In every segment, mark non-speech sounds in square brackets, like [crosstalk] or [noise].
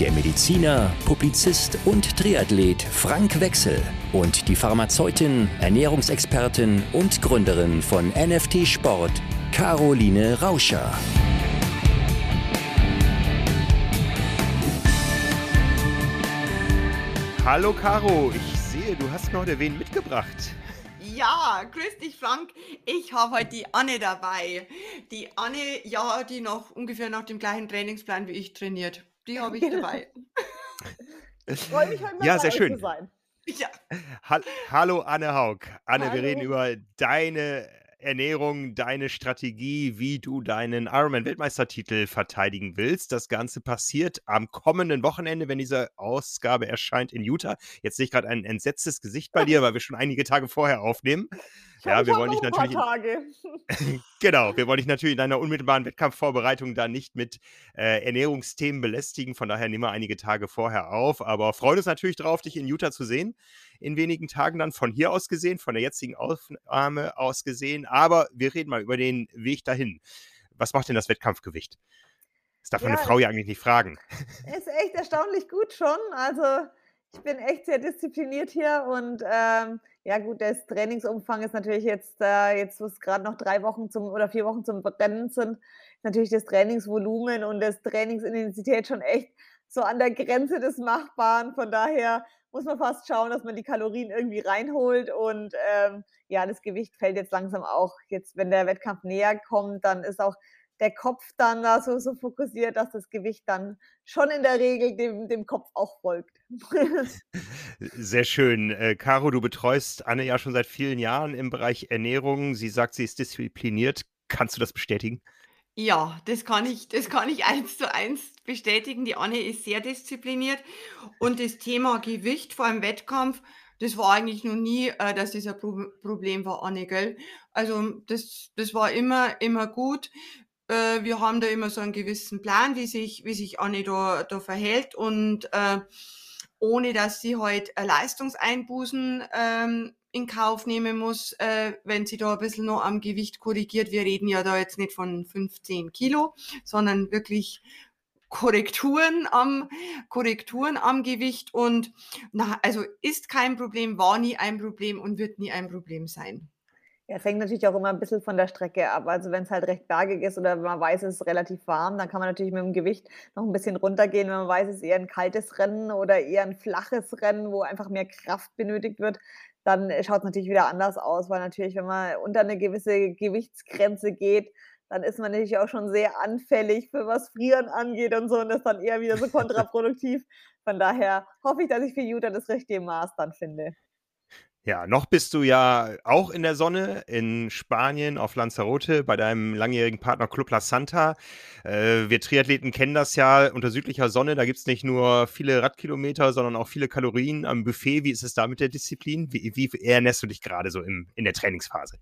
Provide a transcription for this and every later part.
der Mediziner, Publizist und Triathlet Frank Wechsel und die Pharmazeutin, Ernährungsexpertin und Gründerin von NFT Sport, Caroline Rauscher. Hallo Caro, ich sehe, du hast mir heute wen mitgebracht. Ja, grüß dich Frank. Ich habe heute die Anne dabei. Die Anne, ja, die noch ungefähr nach dem gleichen Trainingsplan wie ich trainiert. Die habe ich dabei. Ich freue mich heute mal Ja, sehr schön. zu sein. Ja, Hall Hallo Anne Haug. Anne, wir Hallo. reden über deine Ernährung, deine Strategie, wie du deinen Ironman-Weltmeistertitel verteidigen willst. Das Ganze passiert am kommenden Wochenende, wenn diese Ausgabe erscheint in Utah. Jetzt sehe ich gerade ein entsetztes Gesicht bei dir, [laughs] weil wir schon einige Tage vorher aufnehmen. Ja, wir wollen dich natürlich-. [laughs] Genau, wir wollen dich natürlich in deiner unmittelbaren Wettkampfvorbereitung da nicht mit äh, Ernährungsthemen belästigen. Von daher nehmen wir einige Tage vorher auf. Aber freuen uns natürlich darauf, dich in Utah zu sehen. In wenigen Tagen dann von hier aus gesehen, von der jetzigen Aufnahme aus gesehen. Aber wir reden mal über den Weg dahin. Was macht denn das Wettkampfgewicht? Das darf man eine Ja, Frau ja eigentlich nicht fragen. [laughs] Ist echt erstaunlich gut schon. Also ich bin echt sehr diszipliniert hier und ähm, ja gut, das Trainingsumfang ist natürlich jetzt, äh, jetzt wo es gerade noch drei Wochen zum oder vier Wochen zum Rennen sind, ist natürlich das Trainingsvolumen und das Trainingsintensität schon echt so an der Grenze des Machbaren. Von daher muss man fast schauen, dass man die Kalorien irgendwie reinholt und ähm, ja, das Gewicht fällt jetzt langsam auch. Jetzt, wenn der Wettkampf näher kommt, dann ist auch der Kopf dann da so, so fokussiert, dass das Gewicht dann schon in der Regel dem, dem Kopf auch folgt. [laughs] Sehr schön. Äh, Caro, du betreust Anne ja schon seit vielen Jahren im Bereich Ernährung. Sie sagt, sie ist diszipliniert. Kannst du das bestätigen? ja, das kann ich, das kann ich [laughs] eins zu eins bestätigen. Die Anne ist sehr diszipliniert und das Thema Gewicht vor einem Wettkampf, das war eigentlich noch nie, äh, dass das ein Pro Problem war, Anne, gell? Also das, das war immer, immer gut. Äh, wir haben da immer so einen gewissen Plan, wie sich, wie sich Anne da, da verhält und äh, ohne dass sie halt äh, Leistungseinbußen ähm, in Kauf nehmen muss, äh, wenn sie da ein bisschen noch am Gewicht korrigiert. Wir reden ja da jetzt nicht von 15 Kilo, sondern wirklich Korrekturen am, Korrekturen am Gewicht und na, also ist kein Problem, war nie ein Problem und wird nie ein Problem sein. Es hängt natürlich auch immer ein bisschen von der Strecke ab. Also wenn es halt recht bergig ist oder man weiß, es ist relativ warm, dann kann man natürlich mit dem Gewicht noch ein bisschen runtergehen. Wenn man weiß, es ist eher ein kaltes Rennen oder eher ein flaches Rennen, wo einfach mehr Kraft benötigt wird, dann schaut es natürlich wieder anders aus, weil natürlich, wenn man unter eine gewisse Gewichtsgrenze geht, dann ist man natürlich auch schon sehr anfällig für was Frieren angeht und so und das ist dann eher wieder so [laughs] kontraproduktiv. Von daher hoffe ich, dass ich für Utah das richtige Maß dann finde. Ja, noch bist du ja auch in der Sonne in Spanien auf Lanzarote bei deinem langjährigen Partner Club La Santa. Äh, wir Triathleten kennen das ja unter südlicher Sonne. Da gibt es nicht nur viele Radkilometer, sondern auch viele Kalorien am Buffet. Wie ist es da mit der Disziplin? Wie, wie ernährst du dich gerade so im, in der Trainingsphase?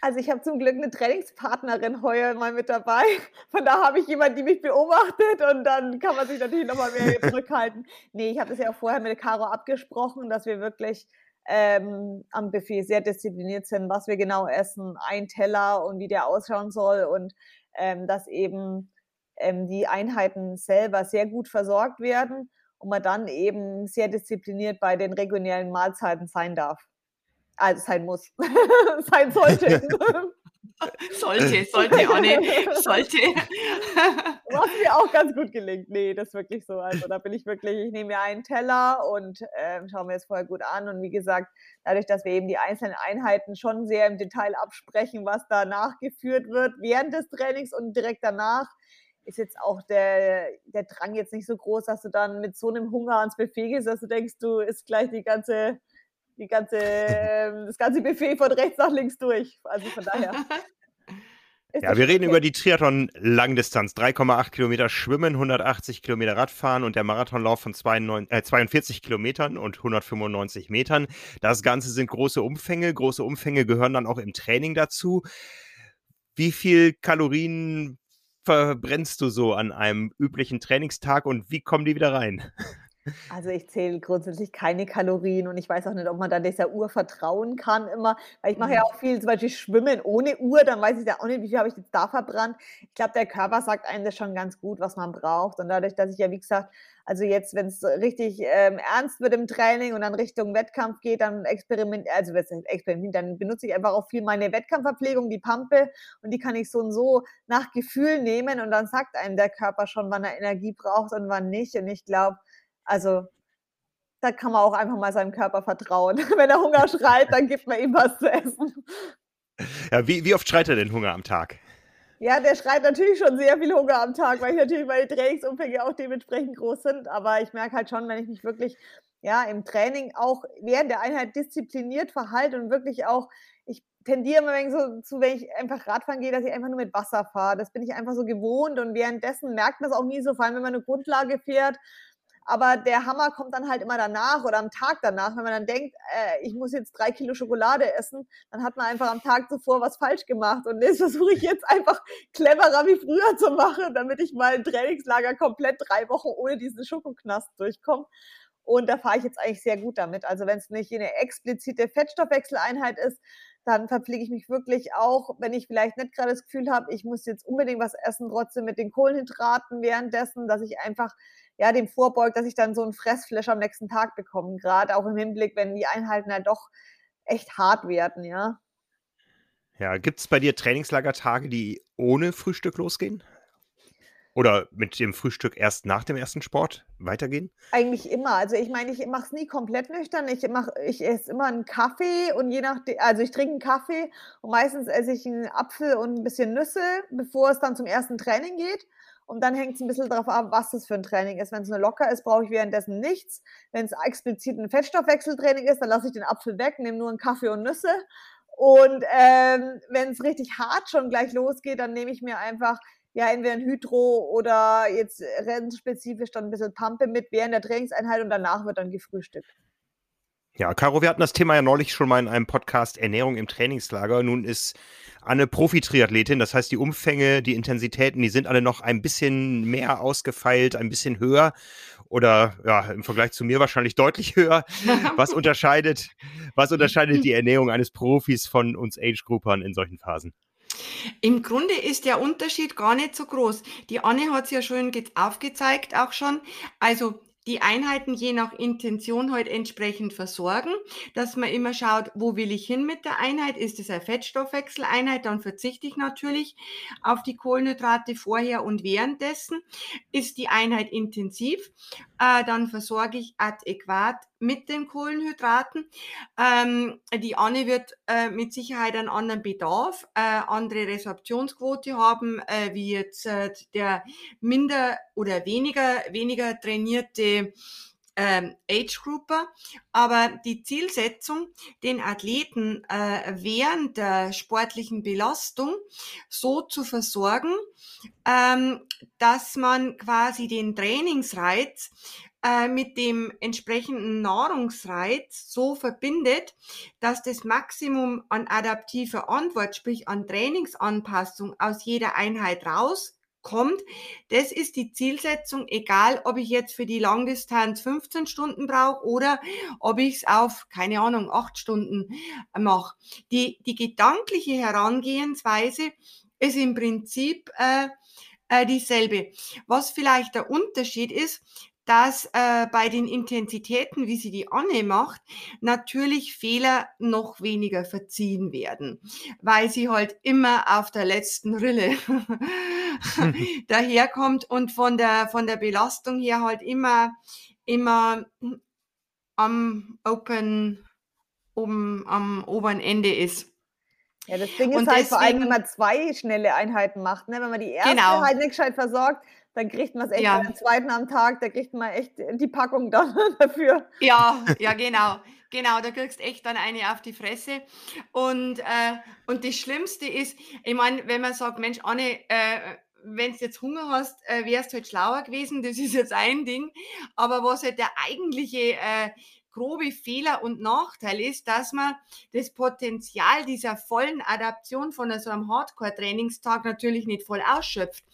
Also ich habe zum Glück eine Trainingspartnerin heuer mal mit dabei. Von da habe ich jemanden, die mich beobachtet und dann kann man sich natürlich nochmal mehr zurückhalten. Nee, ich habe das ja auch vorher mit Caro abgesprochen, dass wir wirklich ähm, am Buffet sehr diszipliniert sind, was wir genau essen, ein Teller und wie der ausschauen soll und ähm, dass eben ähm, die Einheiten selber sehr gut versorgt werden und man dann eben sehr diszipliniert bei den regionellen Mahlzeiten sein darf. Also sein muss, [laughs] sein sollte. [laughs] Sollte, sollte, Anne, sollte. [laughs] [laughs] Was mir auch ganz gut gelingt. Nee, das ist wirklich so. Also da bin ich wirklich, ich nehme mir einen Teller und ähm, schaue mir das vorher gut an. Und wie gesagt, dadurch, dass wir eben die einzelnen Einheiten schon sehr im Detail absprechen, was da nachgeführt wird, während des Trainings und direkt danach, ist jetzt auch der, der Drang jetzt nicht so groß, dass du dann mit so einem Hunger ans Buffet gehst, dass du denkst, du isst gleich die ganze, die ganze, [laughs] ähm, das ganze Buffet von rechts nach links durch. Also von daher [laughs] ja, wir reden über die Triathlon-Langdistanz. 3,8 Kilometer Schwimmen, 180 Kilometer Radfahren und der Marathonlauf von 92, äh, 42 Kilometern und 195 Metern. Das Ganze sind große Umfänge. Große Umfänge gehören dann auch im Training dazu. Wie viel Kalorien verbrennst du so an einem üblichen Trainingstag und wie kommen die wieder rein? [laughs] Also ich zähle grundsätzlich keine Kalorien und ich weiß auch nicht, ob man da dieser Uhr vertrauen kann immer, weil ich mache ja mhm. auch viel zum Beispiel Schwimmen ohne Uhr, dann weiß ich ja auch nicht, wie viel habe ich jetzt da verbrannt. Ich glaube, der Körper sagt einem das schon ganz gut, was man braucht und dadurch, dass ich ja, wie gesagt, also jetzt, wenn es richtig ähm, ernst wird im Training und dann Richtung Wettkampf geht, dann experiment, also experiment, dann benutze ich einfach auch viel meine Wettkampfverpflegung, die Pampe und die kann ich so und so nach Gefühl nehmen und dann sagt einem der Körper schon, wann er Energie braucht und wann nicht und ich glaube, also da kann man auch einfach mal seinem Körper vertrauen. [laughs] Wenn er Hunger schreit, dann gibt man ihm was zu essen. Ja, wie, wie oft schreit er denn Hunger am Tag? Ja, der schreit natürlich schon sehr viel Hunger am Tag, weil ich natürlich meine Trainingsumfänge auch dementsprechend groß sind. Aber ich merke halt schon, wenn ich mich wirklich ja, im Training auch während der Einheit diszipliniert verhalte und wirklich auch, ich tendiere immer so zu, wenn ich einfach Radfahren gehe, dass ich einfach nur mit Wasser fahre. Das bin ich einfach so gewohnt und währenddessen merkt man es auch nie so, vor allem wenn man eine Grundlage fährt aber der Hammer kommt dann halt immer danach oder am Tag danach, wenn man dann denkt, äh, ich muss jetzt drei Kilo Schokolade essen, dann hat man einfach am Tag zuvor was falsch gemacht. Und das versuche ich jetzt einfach cleverer wie früher zu machen, damit ich mal ein Trainingslager komplett drei Wochen ohne diesen Schokoknast durchkomme. Und da fahre ich jetzt eigentlich sehr gut damit. Also wenn es nicht eine explizite Fettstoffwechseleinheit ist, dann verpflege ich mich wirklich auch, wenn ich vielleicht nicht gerade das Gefühl habe, ich muss jetzt unbedingt was essen, trotzdem mit den Kohlenhydraten währenddessen, dass ich einfach ja, dem vorbeugt, dass ich dann so ein Fressflash am nächsten Tag bekomme. Gerade auch im Hinblick, wenn die Einheiten ja doch echt hart werden, ja. Ja, gibt es bei dir Trainingslagertage, die ohne Frühstück losgehen? Oder mit dem Frühstück erst nach dem ersten Sport weitergehen? Eigentlich immer. Also ich meine, ich mache es nie komplett nüchtern. Ich mache, ich esse immer einen Kaffee und je nachdem, also ich trinke einen Kaffee und meistens esse ich einen Apfel und ein bisschen Nüsse, bevor es dann zum ersten Training geht. Und dann hängt es ein bisschen darauf ab, was das für ein Training ist. Wenn es nur locker ist, brauche ich währenddessen nichts. Wenn es explizit ein Fettstoffwechseltraining ist, dann lasse ich den Apfel weg, nehme nur einen Kaffee und Nüsse. Und ähm, wenn es richtig hart schon gleich losgeht, dann nehme ich mir einfach ja entweder ein Hydro oder jetzt rennspezifisch dann ein bisschen Pampe mit während der Trainingseinheit und danach wird dann gefrühstückt. Ja, Caro, wir hatten das Thema ja neulich schon mal in einem Podcast Ernährung im Trainingslager. Nun ist Anne Profi-Triathletin, das heißt, die Umfänge, die Intensitäten, die sind alle noch ein bisschen mehr ausgefeilt, ein bisschen höher oder ja, im Vergleich zu mir wahrscheinlich deutlich höher. Was [laughs] unterscheidet, was unterscheidet die Ernährung eines Profis von uns Age-Groupern in solchen Phasen? Im Grunde ist der Unterschied gar nicht so groß. Die Anne hat es ja schon aufgezeigt, auch schon. Also die Einheiten je nach Intention halt entsprechend versorgen, dass man immer schaut, wo will ich hin mit der Einheit? Ist es eine Fettstoffwechseleinheit? Dann verzichte ich natürlich auf die Kohlenhydrate vorher und währenddessen. Ist die Einheit intensiv? Äh, dann versorge ich adäquat mit den Kohlenhydraten. Ähm, die Anne wird äh, mit Sicherheit einen anderen Bedarf, äh, andere Resorptionsquote haben, äh, wie jetzt äh, der minder oder weniger, weniger trainierte ähm, Age Grouper, aber die Zielsetzung, den Athleten äh, während der sportlichen Belastung so zu versorgen, ähm, dass man quasi den Trainingsreiz äh, mit dem entsprechenden Nahrungsreiz so verbindet, dass das Maximum an adaptiver Antwort, sprich an Trainingsanpassung aus jeder Einheit rauskommt. Das ist die Zielsetzung, egal ob ich jetzt für die Langdistanz 15 Stunden brauche oder ob ich es auf, keine Ahnung, 8 Stunden mache. Die, die gedankliche Herangehensweise ist im Prinzip äh, äh, dieselbe. Was vielleicht der Unterschied ist, dass äh, bei den Intensitäten, wie sie die Anne macht, natürlich Fehler noch weniger verziehen werden, weil sie halt immer auf der letzten Rille [laughs] daherkommt und von der, von der Belastung her halt immer, immer am Open, um, am oberen Ende ist. Ja, das Ding ist und halt deswegen, vor allem, wenn man zwei schnelle Einheiten macht, ne? wenn man die erste genau. halt nicht gescheit versorgt, dann kriegt man es echt ja. am zweiten am Tag, da kriegt man echt die Packung [laughs] dann dafür. Ja, ja, genau. Genau, da kriegst echt dann eine auf die Fresse. Und, äh, und das Schlimmste ist, ich meine, wenn man sagt, Mensch, Anne, äh, wenn du jetzt Hunger hast, äh, wärst du halt schlauer gewesen, das ist jetzt ein Ding. Aber was halt der eigentliche äh, grobe Fehler und Nachteil ist, dass man das Potenzial dieser vollen Adaption von so einem Hardcore-Trainingstag natürlich nicht voll ausschöpft.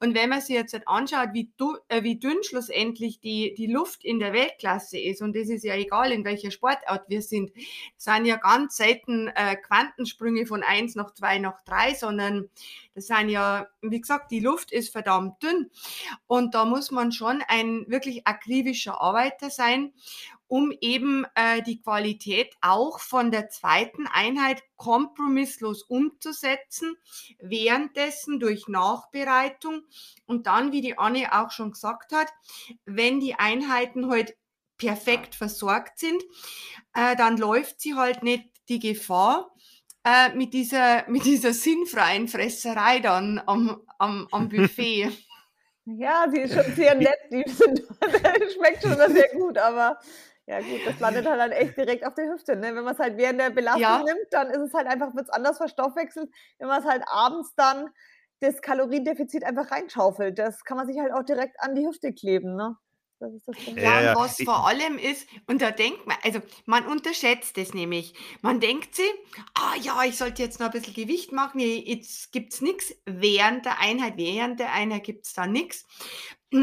Und wenn man sich jetzt halt anschaut, wie, du, äh, wie dünn schlussendlich die, die Luft in der Weltklasse ist, und das ist ja egal, in welcher Sportart wir sind, sind ja ganz selten äh, Quantensprünge von eins nach zwei nach drei, sondern das sind ja, wie gesagt, die Luft ist verdammt dünn. Und da muss man schon ein wirklich akribischer Arbeiter sein um eben äh, die Qualität auch von der zweiten Einheit kompromisslos umzusetzen, währenddessen durch Nachbereitung und dann, wie die Anne auch schon gesagt hat, wenn die Einheiten halt perfekt versorgt sind, äh, dann läuft sie halt nicht die Gefahr, äh, mit, dieser, [laughs] mit dieser sinnfreien Fresserei dann am, am, am Buffet. [laughs] Ja, sie ist schon [laughs] sehr nett, die sind, schmeckt schon sehr gut, aber ja gut, das landet halt dann echt direkt auf der Hüfte. Ne? Wenn man es halt während der Belastung ja. nimmt, dann ist es halt einfach, wird es anders verstoffwechselt. Wenn man es halt abends dann das Kaloriendefizit einfach reinschaufelt, das kann man sich halt auch direkt an die Hüfte kleben. Ne? Das ist das Ja, ja, was vor allem ist, und da denkt man, also man unterschätzt es nämlich. Man denkt sich, ah ja, ich sollte jetzt noch ein bisschen Gewicht machen, jetzt gibt es nichts während der Einheit, während der Einheit gibt es da nichts.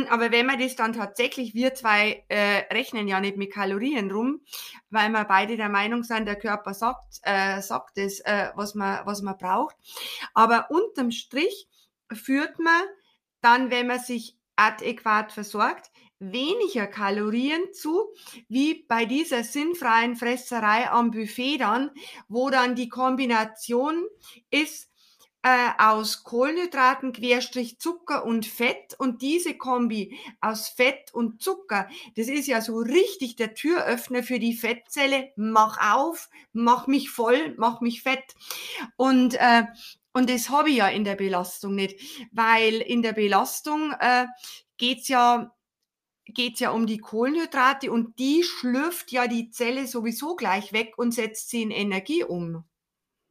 Aber wenn man das dann tatsächlich, wir zwei äh, rechnen ja nicht mit Kalorien rum, weil wir beide der Meinung sind, der Körper sagt, äh, sagt es, äh, was, man, was man braucht. Aber unterm Strich führt man dann, wenn man sich adäquat versorgt, weniger Kalorien zu, wie bei dieser sinnfreien Fresserei am Buffet dann, wo dann die Kombination ist, äh, aus Kohlenhydraten, Querstrich Zucker und Fett und diese Kombi aus Fett und Zucker, das ist ja so richtig der Türöffner für die Fettzelle. Mach auf, mach mich voll, mach mich fett. Und äh, und das habe ich ja in der Belastung nicht, weil in der Belastung äh, geht's ja geht's ja um die Kohlenhydrate und die schlürft ja die Zelle sowieso gleich weg und setzt sie in Energie um.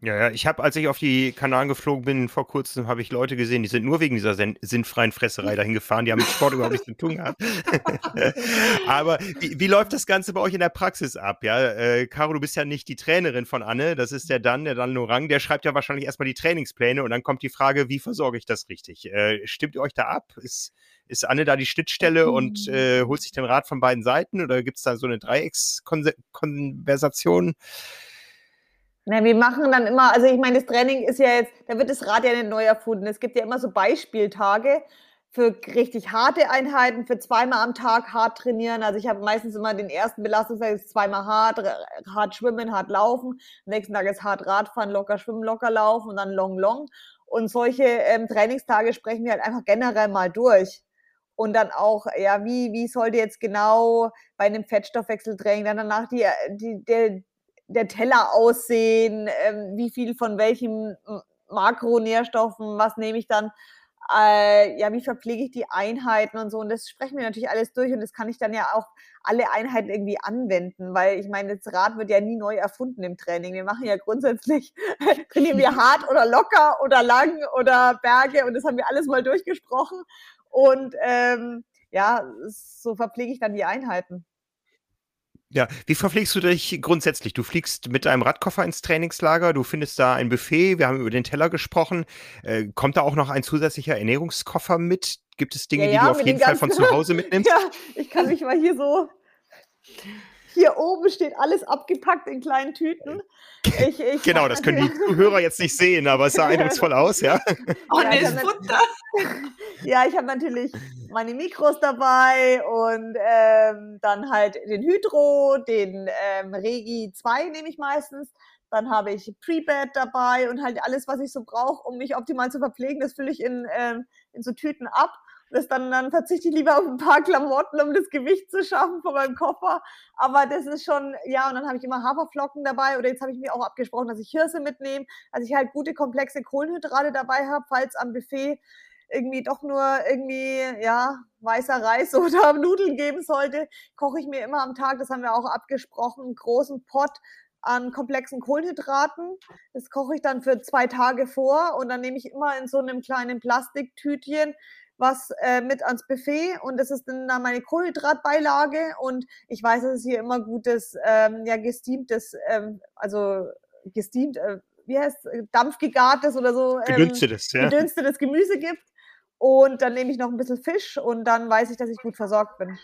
Ja, ja, ich habe, als ich auf die Kanaren geflogen bin, vor kurzem, habe ich Leute gesehen, die sind nur wegen dieser sinnfreien Fresserei dahin gefahren, die haben mit Sport überhaupt nichts zu tun gehabt. [laughs] Aber wie, wie, läuft das Ganze bei euch in der Praxis ab? Ja, äh, Caro, du bist ja nicht die Trainerin von Anne, das ist der Dan, der Dan Lorang, der schreibt ja wahrscheinlich erstmal die Trainingspläne und dann kommt die Frage, wie versorge ich das richtig? Äh, stimmt ihr euch da ab? Ist, ist Anne da die Schnittstelle und äh, holt sich den Rat von beiden Seiten oder gibt es da so eine Dreieckskonversation? Na, wir machen dann immer, also ich meine, das Training ist ja jetzt, da wird das Rad ja nicht neu erfunden. Es gibt ja immer so Beispieltage für richtig harte Einheiten, für zweimal am Tag hart trainieren. Also ich habe meistens immer den ersten Belastungstag ist zweimal hart, hart schwimmen, hart laufen. Am nächsten Tag ist hart Radfahren, locker schwimmen, locker laufen und dann long, long. Und solche ähm, Trainingstage sprechen wir halt einfach generell mal durch und dann auch, ja, wie, wie sollte jetzt genau bei einem Fettstoffwechseltraining dann danach die, die, der, der Teller aussehen, ähm, wie viel von welchen Makronährstoffen, was nehme ich dann, äh, ja, wie verpflege ich die Einheiten und so. Und das sprechen wir natürlich alles durch und das kann ich dann ja auch alle Einheiten irgendwie anwenden, weil ich meine, das Rad wird ja nie neu erfunden im Training. Wir machen ja grundsätzlich, [laughs] trainieren wir hart oder locker oder lang oder Berge und das haben wir alles mal durchgesprochen. Und ähm, ja, so verpflege ich dann die Einheiten. Ja, wie verpflegst du dich grundsätzlich? Du fliegst mit deinem Radkoffer ins Trainingslager, du findest da ein Buffet, wir haben über den Teller gesprochen. Äh, kommt da auch noch ein zusätzlicher Ernährungskoffer mit? Gibt es Dinge, ja, ja, die du auf jeden Fall von zu Hause mitnimmst? [laughs] Ja, ich kann mich mal hier so hier oben steht alles abgepackt in kleinen Tüten. Ich, ich genau, das können die Zuhörer jetzt nicht sehen, aber es sah [laughs] eindrucksvoll aus, ja. [laughs] Oh, ja, ist Futter. [laughs] ja, ich habe natürlich meine Mikros dabei und ähm, dann halt den Hydro, den ähm, Regi 2 nehme ich meistens. Dann habe ich Pre-Bed dabei und halt alles, was ich so brauche, um mich optimal zu verpflegen, das fülle ich in, ähm, in so Tüten ab das dann, dann verzichte ich lieber auf ein paar Klamotten, um das Gewicht zu schaffen von meinem Koffer. Aber das ist schon, ja, und dann habe ich immer Haferflocken dabei oder jetzt habe ich mir auch abgesprochen, dass ich Hirse mitnehme, dass ich halt gute, komplexe Kohlenhydrate dabei habe, falls am Buffet irgendwie doch nur irgendwie, ja, weißer Reis [laughs] oder Nudeln geben sollte, koche ich mir immer am Tag, das haben wir auch abgesprochen, einen großen Pot an komplexen Kohlenhydraten. Das koche ich dann für zwei Tage vor und dann nehme ich immer in so einem kleinen Plastiktütchen was äh, mit ans Buffet und das ist dann meine Kohlenhydratbeilage und ich weiß, dass es hier immer gutes, ähm, ja, gesteamtes, ähm, also gesteamt, äh, wie heißt dampfgegartes oder so. Ähm, gedünstetes, ja. Gedünstetes Gemüse gibt. Und dann nehme ich noch ein bisschen Fisch und dann weiß ich, dass ich gut versorgt bin.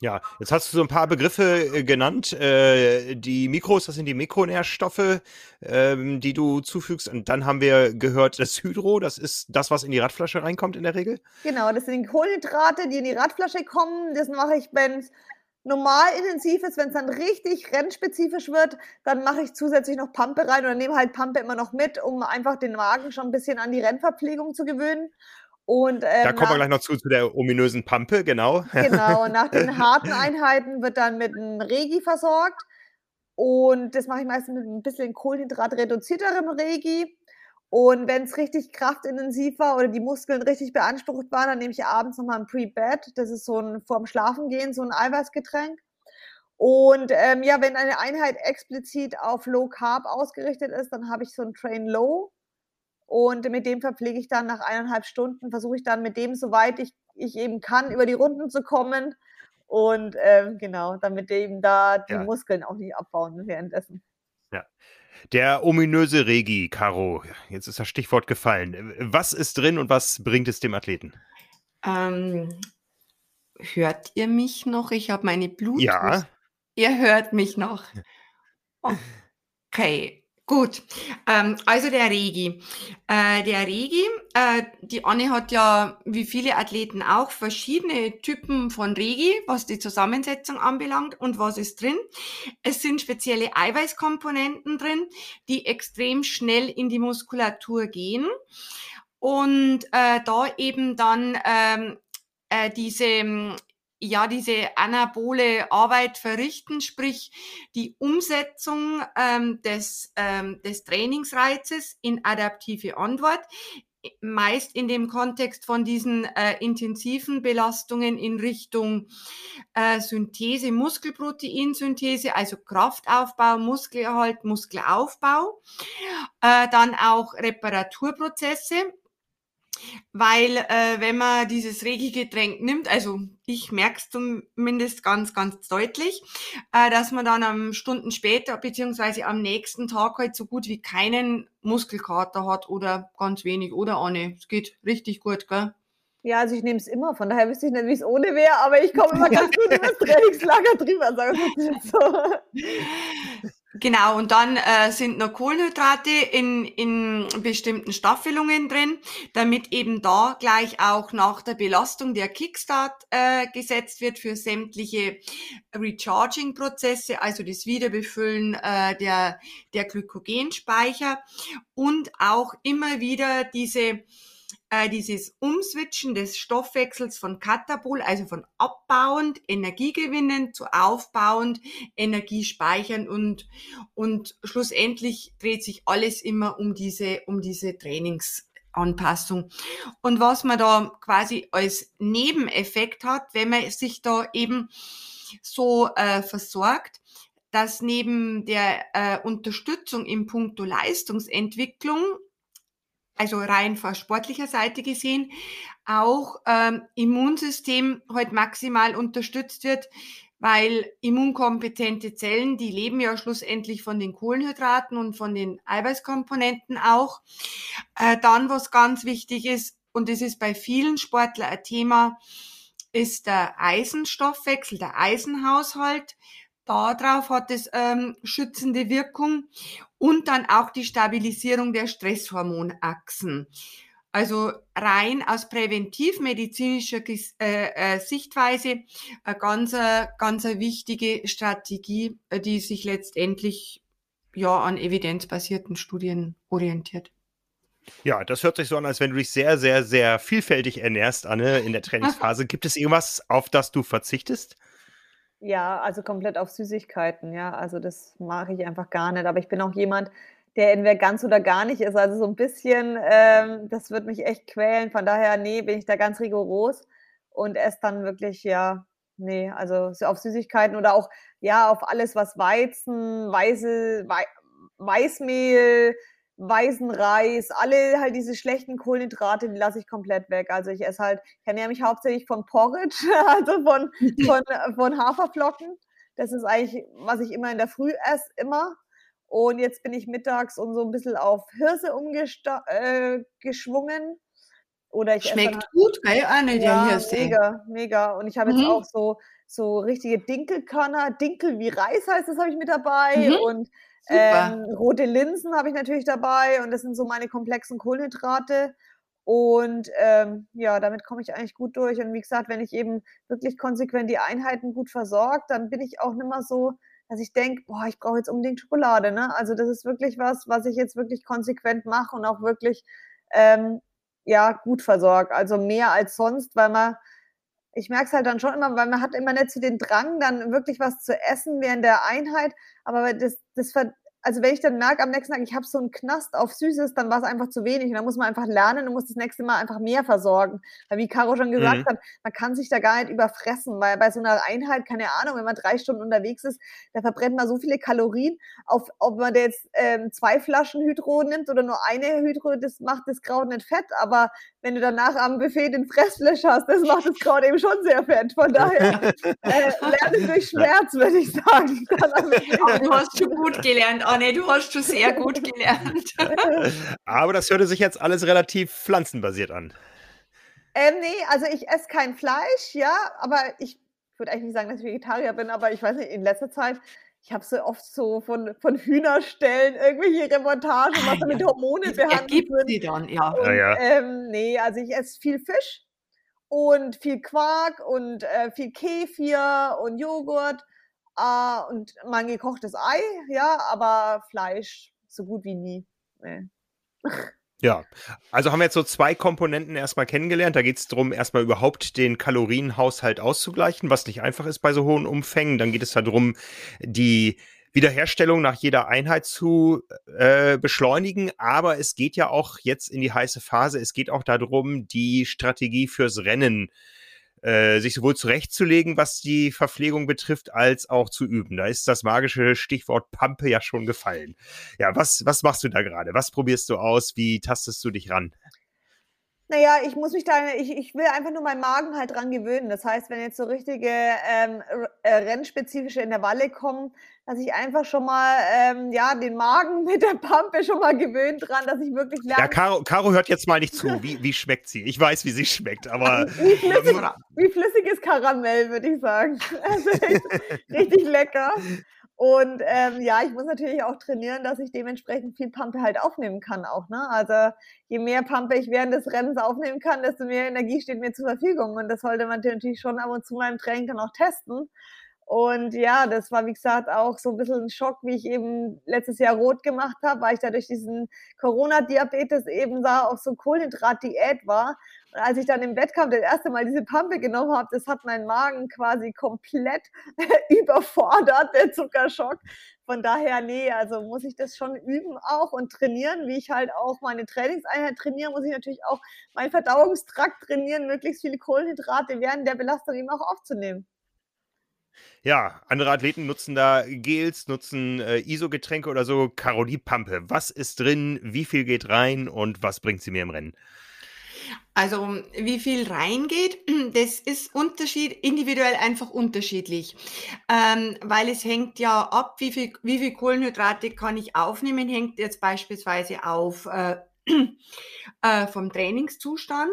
Ja, jetzt hast du so ein paar Begriffe äh, genannt. Äh, die Mikros, das sind die Mikronährstoffe, ähm, die du zufügst. Und dann haben wir gehört, das Hydro, das ist das, was in die Radflasche reinkommt in der Regel. Genau, das sind die Kohlenhydrate, die in die Radflasche kommen. Das mache ich, wenn es normal intensiv ist, wenn es dann richtig rennspezifisch wird, dann mache ich zusätzlich noch Pampe rein oder nehme halt Pampe immer noch mit, um einfach den Magen schon ein bisschen an die Rennverpflegung zu gewöhnen. Und, ähm, da kommen wir gleich noch zu, zu der ominösen Pampe, genau. Genau, [laughs] nach den harten Einheiten wird dann mit einem Regi versorgt. Und das mache ich meistens mit ein bisschen kohlenhydratreduzierterem Regi. Und wenn es richtig kraftintensiv war oder die Muskeln richtig beansprucht waren, dann nehme ich abends nochmal ein Pre-Bed. Das ist so ein vorm Schlafengehen, so ein Eiweißgetränk. Und ähm, ja, wenn eine Einheit explizit auf Low Carb ausgerichtet ist, dann habe ich so ein Train Low. Und mit dem verpflege ich dann nach eineinhalb Stunden, versuche ich dann mit dem, soweit ich, ich eben kann, über die Runden zu kommen. Und ähm, genau, damit eben da die ja. Muskeln auch nicht abbauen währenddessen. Ja. Der ominöse Regi, Caro, jetzt ist das Stichwort gefallen. Was ist drin und was bringt es dem Athleten? Ähm, hört ihr mich noch? Ich habe meine Bluetooth. Ja. Ihr hört mich noch. Okay. Gut, ähm, also der Regi. Äh, der Regi, äh, die Anne hat ja wie viele Athleten auch verschiedene Typen von Regi, was die Zusammensetzung anbelangt und was ist drin. Es sind spezielle Eiweißkomponenten drin, die extrem schnell in die Muskulatur gehen und äh, da eben dann ähm, äh, diese ja diese anabole Arbeit verrichten, sprich die Umsetzung ähm, des, ähm, des Trainingsreizes in adaptive Antwort, meist in dem Kontext von diesen äh, intensiven Belastungen in Richtung äh, Synthese, Muskelproteinsynthese, also Kraftaufbau, Muskelerhalt, Muskelaufbau, äh, dann auch Reparaturprozesse, weil äh, wenn man dieses Regelgetränk nimmt, also ich merke es zumindest ganz, ganz deutlich, äh, dass man dann am Stunden später beziehungsweise am nächsten Tag halt so gut wie keinen Muskelkater hat oder ganz wenig, oder Anne? Es geht richtig gut, gell? Ja, also ich nehme es immer, von daher wüsste ich nicht, wie es ohne wäre, aber ich komme immer ganz gut über das [laughs] Trainingslager drüber, sagen wir so. Genau, und dann äh, sind noch Kohlenhydrate in, in bestimmten Staffelungen drin, damit eben da gleich auch nach der Belastung der Kickstart äh, gesetzt wird für sämtliche Recharging-Prozesse, also das Wiederbefüllen äh, der, der Glykogenspeicher und auch immer wieder diese dieses Umswitchen des Stoffwechsels von Katabol, also von abbauend, energiegewinnend zu aufbauend, energiespeichern und, und schlussendlich dreht sich alles immer um diese, um diese Trainingsanpassung. Und was man da quasi als Nebeneffekt hat, wenn man sich da eben so äh, versorgt, dass neben der äh, Unterstützung im Punkto Leistungsentwicklung also rein von sportlicher Seite gesehen, auch ähm, Immunsystem halt maximal unterstützt wird, weil immunkompetente Zellen, die leben ja schlussendlich von den Kohlenhydraten und von den Eiweißkomponenten auch. Äh, dann, was ganz wichtig ist, und das ist bei vielen Sportlern ein Thema, ist der Eisenstoffwechsel, der Eisenhaushalt. Darauf hat es ähm, schützende Wirkung und dann auch die Stabilisierung der Stresshormonachsen. Also rein aus präventivmedizinischer äh, äh, Sichtweise eine ganz, ganz eine wichtige Strategie, äh, die sich letztendlich ja an evidenzbasierten Studien orientiert. Ja, das hört sich so an, als wenn du dich sehr, sehr, sehr vielfältig ernährst, Anne, in der [laughs] Trainingsphase. Gibt es irgendwas, auf das du verzichtest? Ja, also komplett auf Süßigkeiten, ja. Also das mache ich einfach gar nicht. Aber ich bin auch jemand, der entweder ganz oder gar nicht ist. Also so ein bisschen, ähm, das wird mich echt quälen. Von daher, nee, bin ich da ganz rigoros und esse dann wirklich, ja, nee, also auf Süßigkeiten oder auch, ja, auf alles, was Weizen, Weiße, Wei Weißmehl, weißen Reis, alle halt diese schlechten Kohlenhydrate, die lasse ich komplett weg. Also ich esse halt, ich ernähre mich hauptsächlich von Porridge, [laughs] also von, von, von Haferflocken. Das ist eigentlich, was ich immer in der Früh esse, immer. Und jetzt bin ich mittags und so ein bisschen auf Hirse umgeschwungen. Äh, Oder ich Schmeckt esse gut, gell? Anne, ja, Hirse. mega, mega. Und ich habe mhm. jetzt auch so, so richtige Dinkelkörner, Dinkel wie Reis heißt das, habe ich mit dabei. Mhm. Und ähm, rote Linsen habe ich natürlich dabei und das sind so meine komplexen Kohlenhydrate. Und ähm, ja, damit komme ich eigentlich gut durch. Und wie gesagt, wenn ich eben wirklich konsequent die Einheiten gut versorgt, dann bin ich auch nicht mehr so, dass ich denke, boah, ich brauche jetzt unbedingt Schokolade. Ne? Also das ist wirklich was, was ich jetzt wirklich konsequent mache und auch wirklich ähm, ja gut versorgt. Also mehr als sonst, weil man ich merke es halt dann schon immer, weil man hat immer nicht so den Drang, dann wirklich was zu essen während der Einheit. Aber das, das, also wenn ich dann merke am nächsten Tag, ich habe so einen Knast auf Süßes, dann war es einfach zu wenig. Und dann muss man einfach lernen und muss das nächste Mal einfach mehr versorgen. Weil wie Caro schon gesagt mhm. hat, man kann sich da gar nicht überfressen, weil bei so einer Einheit, keine Ahnung, wenn man drei Stunden unterwegs ist, da verbrennt man so viele Kalorien. Auf, ob man da jetzt ähm, zwei Flaschen Hydro nimmt oder nur eine Hydro, das macht das Kraut nicht fett. Aber wenn du danach am Buffet den Fressflash hast, das macht das Kraut eben schon sehr fett. Von daher [laughs] äh, lerne durch Schmerz, würde ich sagen. [laughs] du hast schon gut gelernt, Anne, du hast schon sehr gut gelernt. [laughs] Aber das hörte sich jetzt alles relativ pflanzenbasiert an. Ähm, nee, also ich esse kein Fleisch, ja, aber ich würde eigentlich nicht sagen, dass ich Vegetarier bin, aber ich weiß nicht, in letzter Zeit ich habe so oft so von, von Hühnerstellen irgendwelche Reportagen, was ah, ja. mit Hormonen behandelt wird. Die dann, ja. Und, ja, Ähm, nee, also ich esse viel Fisch und viel Quark und äh, viel Kefir und Joghurt äh, und mein gekochtes Ei, ja, aber Fleisch so gut wie nie. Nee. [laughs] Ja, also haben wir jetzt so zwei Komponenten erstmal kennengelernt. Da geht es darum, erstmal überhaupt den Kalorienhaushalt auszugleichen, was nicht einfach ist bei so hohen Umfängen. Dann geht es darum, die Wiederherstellung nach jeder Einheit zu äh, beschleunigen. Aber es geht ja auch jetzt in die heiße Phase. Es geht auch darum, die Strategie fürs Rennen äh, sich sowohl zurechtzulegen, was die Verpflegung betrifft, als auch zu üben. Da ist das magische Stichwort Pampe ja schon gefallen. Ja, was, was machst du da gerade? Was probierst du aus? Wie tastest du dich ran? Naja, ich muss mich da, ich, ich will einfach nur meinen Magen halt dran gewöhnen. Das heißt, wenn jetzt so richtige ähm, äh, rennspezifische Intervalle kommen, dass ich einfach schon mal ähm, ja, den Magen [laughs] mit der Pampe schon mal gewöhnt dran, dass ich wirklich lerne. Ja, Caro, Caro hört jetzt mal nicht zu. [laughs] Wie, wie schmeckt sie? Ich weiß, wie sie schmeckt, aber. Wie, flüssig, wie flüssiges Karamell, würde ich sagen. [laughs] Also richtig lecker. Und ähm, ja, ich muss natürlich auch trainieren, dass ich dementsprechend viel Pampe halt aufnehmen kann auch. Ne? Also je mehr Pampe ich während des Rennens aufnehmen kann, desto mehr Energie steht mir zur Verfügung. Und das sollte man natürlich schon ab und zu mal im Training dann auch testen. Und ja, das war, wie gesagt, auch so ein bisschen ein Schock, wie ich eben letztes Jahr rot gemacht habe, weil ich da durch diesen Corona-Diabetes eben da auf so Kohlenhydrat-Diät war. Und als ich dann im Wettkampf das erste Mal diese Pampe genommen habe, das hat meinen Magen quasi komplett [laughs] überfordert, der Zuckerschock. Von daher, nee, also muss ich das schon üben auch und trainieren, wie ich halt auch meine Trainingseinheit trainiere, muss ich natürlich auch meinen Verdauungstrakt trainieren, möglichst viele Kohlenhydrate während der Belastung eben auch aufzunehmen. Ja, andere Athleten nutzen da Gels, nutzen äh, ISO-Getränke oder so. Caroline Pampe, was ist drin, wie viel geht rein? Und was bringt sie mir im Rennen? Also wie viel reingeht, [clears throat] das ist Unterschied, individuell einfach unterschiedlich, ähm, weil es hängt ja ab, wie viel, wie viel Kohlenhydrate kann ich aufnehmen, hängt jetzt beispielsweise auf äh, äh, vom Trainingszustand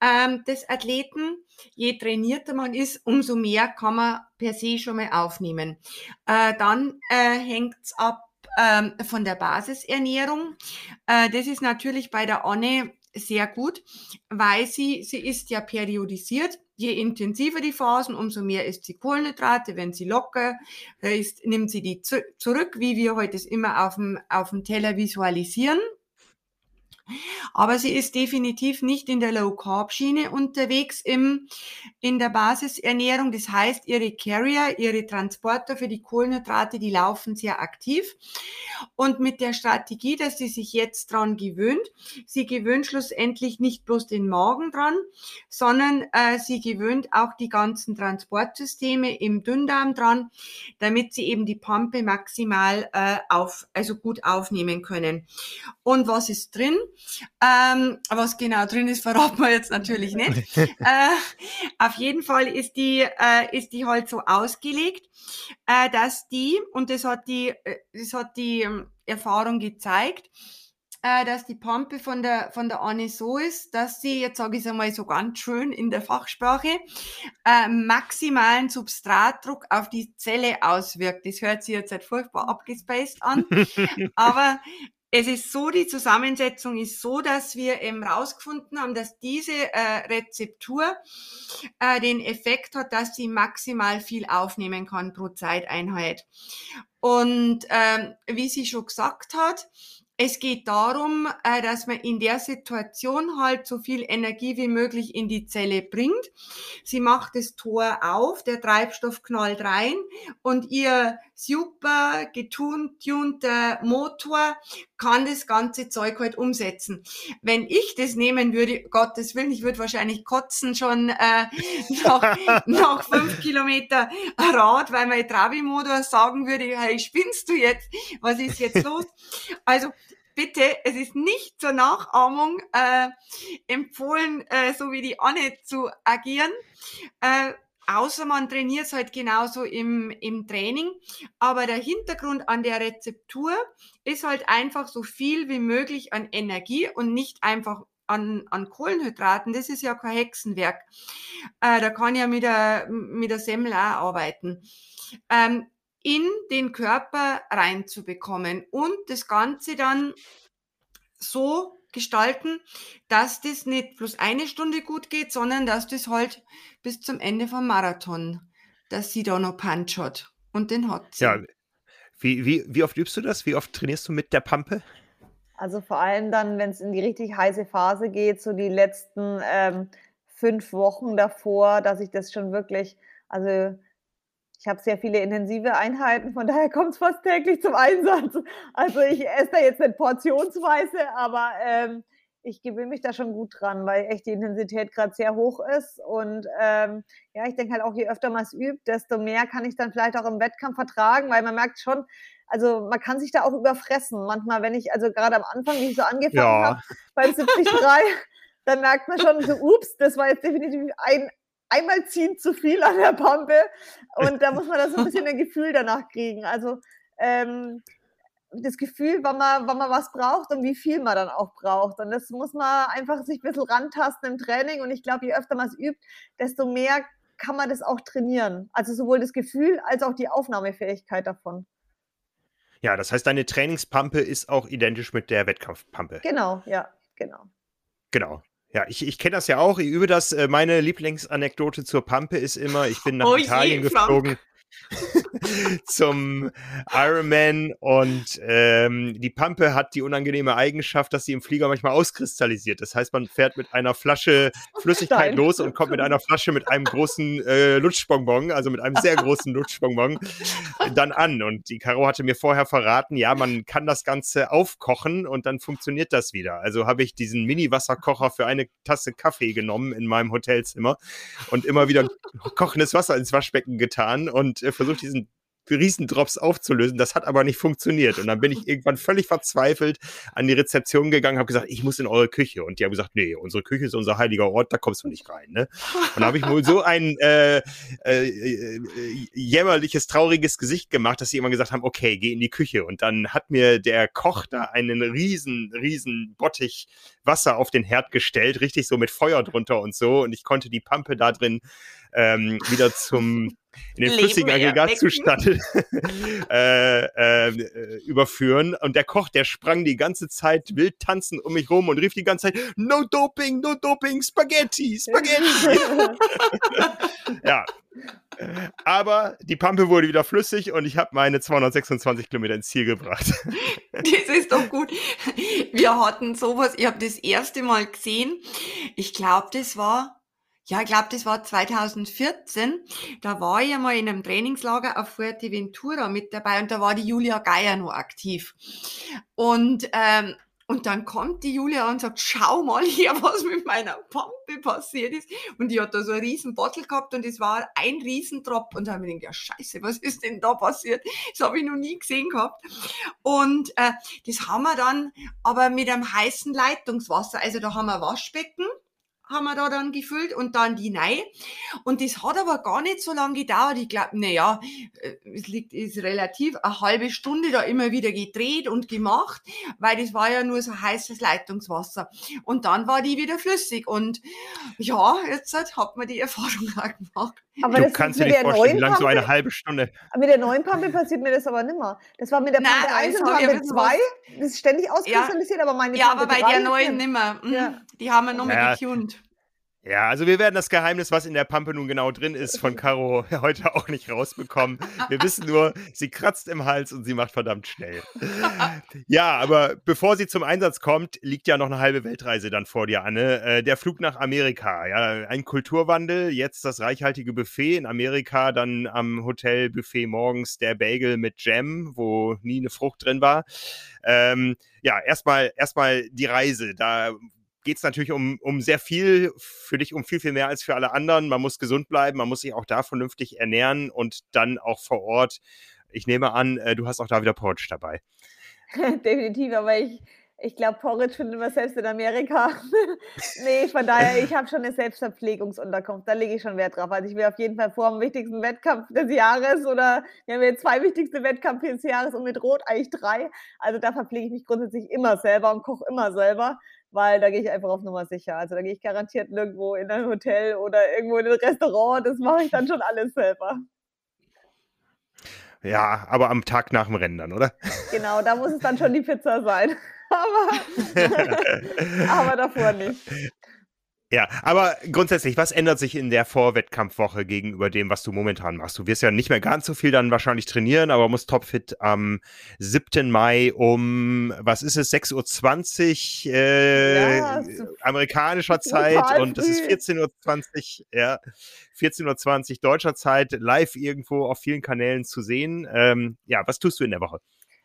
ähm, des Athleten. Je trainierter man ist, umso mehr kann man per se schon mal aufnehmen. Äh, dann äh, hängt es ab ähm, von der Basisernährung. Äh, das ist natürlich bei der Anne sehr gut, weil sie, sie ist ja periodisiert. Je intensiver die Phasen, umso mehr isst sie Kohlenhydrate. Wenn sie locker ist, nimmt sie die zu, zurück, wie wir heute es immer auf dem, auf dem Teller visualisieren. Aber sie ist definitiv nicht in der Low-Carb-Schiene unterwegs im, in der Basisernährung. Das heißt, ihre Carrier, ihre Transporter für die Kohlenhydrate, die laufen sehr aktiv. Und mit der Strategie, dass sie sich jetzt dran gewöhnt, sie gewöhnt schlussendlich nicht bloß den Magen dran, sondern äh, sie gewöhnt auch die ganzen Transportsysteme im Dünndarm dran, damit sie eben die Pampe maximal äh, auf, also gut aufnehmen können. Und was ist drin? Ähm, was genau drin ist, [laughs] verraten wir jetzt natürlich nicht. äh, auf jeden Fall ist die, äh, ist die halt so ausgelegt, äh, dass die, und das hat die, äh, das hat die ähm, Erfahrung gezeigt, äh, dass die Pampe von der, von der Anne so ist, dass sie, jetzt sage ich es einmal so ganz schön in der Fachsprache, äh, maximalen Substratdruck auf die Zelle auswirkt. Das hört sich jetzt halt furchtbar abgespaced an, [laughs] aber es ist so, die Zusammensetzung ist so, dass wir eben rausgefunden haben, dass diese äh, Rezeptur äh, den Effekt hat, dass sie maximal viel aufnehmen kann pro Zeiteinheit. Und ähm, wie sie schon gesagt hat, es geht darum, äh, dass man in der Situation halt so viel Energie wie möglich in die Zelle bringt. Sie macht das Tor auf, der Treibstoff knallt rein und ihr super getunter Motor kann das ganze Zeug halt umsetzen. Wenn ich das nehmen würde, Gottes Willen, ich würde wahrscheinlich kotzen schon äh, [laughs] nach, nach fünf Kilometer Rad, weil mein Trabi-Motor sagen würde, hey, spinnst du jetzt? Was ist jetzt los? Also bitte, es ist nicht zur Nachahmung äh, empfohlen, äh, so wie die Anne zu agieren. Äh, außer man trainiert es halt genauso im, im Training. Aber der Hintergrund an der Rezeptur ist halt einfach so viel wie möglich an Energie und nicht einfach an, an Kohlenhydraten. Das ist ja kein Hexenwerk. Äh, da kann ja mit der, mit der Semmel auch arbeiten. Ähm, in den Körper reinzubekommen und das Ganze dann so gestalten, dass das nicht bloß eine Stunde gut geht, sondern dass das halt bis zum Ende vom Marathon, dass sie da noch Punch hat. Und den hat sie. Ja, wie, wie, wie oft übst du das? Wie oft trainierst du mit der Pampe? Also vor allem dann, wenn es in die richtig heiße Phase geht, so die letzten ähm, fünf Wochen davor, dass ich das schon wirklich, also ich habe sehr viele intensive Einheiten, von daher kommt es fast täglich zum Einsatz. Also ich esse da jetzt nicht portionsweise, aber ähm, ich gewöhne mich da schon gut dran, weil echt die Intensität gerade sehr hoch ist. Und ähm, ja, ich denke halt auch, je öfter man es übt, desto mehr kann ich dann vielleicht auch im Wettkampf vertragen, weil man merkt schon, also man kann sich da auch überfressen. Manchmal, wenn ich, also gerade am Anfang, wie ich so angefangen ja. habe, beim 73, [laughs] dann merkt man schon so, ups, das war jetzt definitiv ein einmal ziehen zu viel an der Pampe [laughs] und da muss man da so ein bisschen ein Gefühl danach kriegen. Also ähm, das Gefühl, wann man, wann man was braucht und wie viel man dann auch braucht. Und das muss man einfach sich ein bisschen rantasten im Training. Und ich glaube, je öfter man es übt, desto mehr kann man das auch trainieren. Also sowohl das Gefühl als auch die Aufnahmefähigkeit davon. Ja, das heißt, deine Trainingspampe ist auch identisch mit der Wettkampfpampe. Genau, ja, genau. Genau. Ja, ich, ich kenne das ja auch, ich übe das. Äh, meine Lieblingsanekdote zur Pampe ist immer, ich bin nach oh Italien je, geflogen. Frank. [laughs] zum Ironman und ähm, die Pampe hat die unangenehme Eigenschaft, dass sie im Flieger manchmal auskristallisiert. Das heißt, man fährt mit einer Flasche [laughs] Flüssigkeit Stein. los und kommt mit einer Flasche mit einem großen äh, Lutschbonbon, also mit einem sehr großen [laughs] Lutschbonbon, dann an. Und die Caro hatte mir vorher verraten, ja, man kann das Ganze aufkochen und dann funktioniert das wieder. Also habe ich diesen Mini-Wasserkocher für eine Tasse Kaffee genommen in meinem Hotelzimmer und immer wieder kochendes Wasser ins Waschbecken getan und äh, versucht, diesen Riesendrops aufzulösen. Das hat aber nicht funktioniert. Und dann bin ich [laughs] irgendwann völlig verzweifelt an die Rezeption gegangen, habe gesagt, ich muss in eure Küche. Und die haben gesagt, nee, unsere Küche ist unser heiliger Ort, da kommst du nicht rein. Ne? Und da habe ich wohl so ein äh, äh, äh, jämmerliches, trauriges Gesicht gemacht, dass sie immer gesagt haben, okay, geh in die Küche. Und dann hat mir der Koch da einen riesen, riesen Bottich Wasser auf den Herd gestellt, richtig so mit Feuer drunter und so. Und ich konnte die Pampe da drin ähm, wieder zum in den flüssigen Aggregatzustand [laughs] äh, äh, überführen. Und der Koch, der sprang die ganze Zeit wild tanzend um mich rum und rief die ganze Zeit, no doping, no doping, Spaghetti, Spaghetti. [laughs] ja. Aber die Pampe wurde wieder flüssig und ich habe meine 226 Kilometer ins Ziel gebracht. [laughs] Das ist doch gut. Wir hatten sowas, ich habe das erste Mal gesehen. Ich glaube, das war ja, ich glaube, das war 2014. Da war ich einmal in einem Trainingslager auf Fuerteventura mit dabei und da war die Julia Geier noch aktiv. Und, ähm, und dann kommt die Julia und sagt, schau mal hier, [laughs] was mit meiner Pampe passiert ist. Und die hat da so einen riesen Bottle gehabt und es war ein Riesentropf. Und da habe ich gedacht, ja scheiße, was ist denn da passiert? Das habe ich noch nie gesehen gehabt. Und äh, das haben wir dann aber mit einem heißen Leitungswasser. Also da haben wir Waschbecken haben wir da dann gefüllt und dann die Nei. Und das hat aber gar nicht so lange gedauert. Ich glaube, naja, äh, es liegt, ist relativ eine halbe Stunde da immer wieder gedreht und gemacht, weil das war ja nur so heißes Leitungswasser. Und dann war die wieder flüssig. Und ja, jetzt hat man die Erfahrung auch gemacht. Aber du kannst dir nicht vorstellen, wie lang so eine halbe Stunde. Mit der neuen Pampe passiert mir das aber nimmer. Das war mit der Pampe 1 und Pampe 2. Das ist ständig auskristallisiert, ja. aber meine Ja, Pampe aber bei der neuen nimmer. Mhm. Ja. Die haben wir nochmal ja. getuned. Ja, also wir werden das Geheimnis, was in der Pampe nun genau drin ist, von Caro [laughs] heute auch nicht rausbekommen. Wir wissen nur, sie kratzt im Hals und sie macht verdammt schnell. [laughs] Ja, aber bevor sie zum Einsatz kommt, liegt ja noch eine halbe Weltreise dann vor dir, Anne. Äh, der Flug nach Amerika, ja, ein Kulturwandel, jetzt das reichhaltige Buffet in Amerika, dann am Hotelbuffet morgens der Bagel mit Jam, wo nie eine Frucht drin war. Ähm, ja, erstmal erstmal die Reise. Da geht es natürlich um, um sehr viel, für dich um viel, viel mehr als für alle anderen. Man muss gesund bleiben, man muss sich auch da vernünftig ernähren und dann auch vor Ort. Ich nehme an, äh, du hast auch da wieder Porridge dabei. [laughs] Definitiv, aber ich, ich glaube, Porridge findet man selbst in Amerika. [laughs] nee, von daher, ich habe schon eine Selbstverpflegungsunterkunft, da lege ich schon Wert drauf. Also ich will auf jeden Fall vor dem wichtigsten Wettkampf des Jahres oder wir haben jetzt zwei wichtigste Wettkämpfe des Jahres und mit Rot eigentlich drei. Also da verpflege ich mich grundsätzlich immer selber und koche immer selber weil da gehe ich einfach auf Nummer sicher. Also da gehe ich garantiert nirgendwo in ein Hotel oder irgendwo in ein Restaurant. Das mache ich dann schon alles selber. Ja, aber am Tag nach dem Rennen dann, oder? Genau, da muss es dann schon die Pizza sein. [laughs] aber, [laughs] aber davor nicht. Ja, aber grundsätzlich, was ändert sich in der Vorwettkampfwoche gegenüber dem, was du momentan machst? Du wirst ja nicht mehr ganz so viel dann wahrscheinlich trainieren, aber musst topfit am 7. Mai um, was ist es, 6.20 Uhr äh, ja, amerikanischer Zeit und das ist 14.20 Uhr, ja, 14.20 Uhr deutscher Zeit, live irgendwo auf vielen Kanälen zu sehen. Ähm, ja, was tust du in der Woche?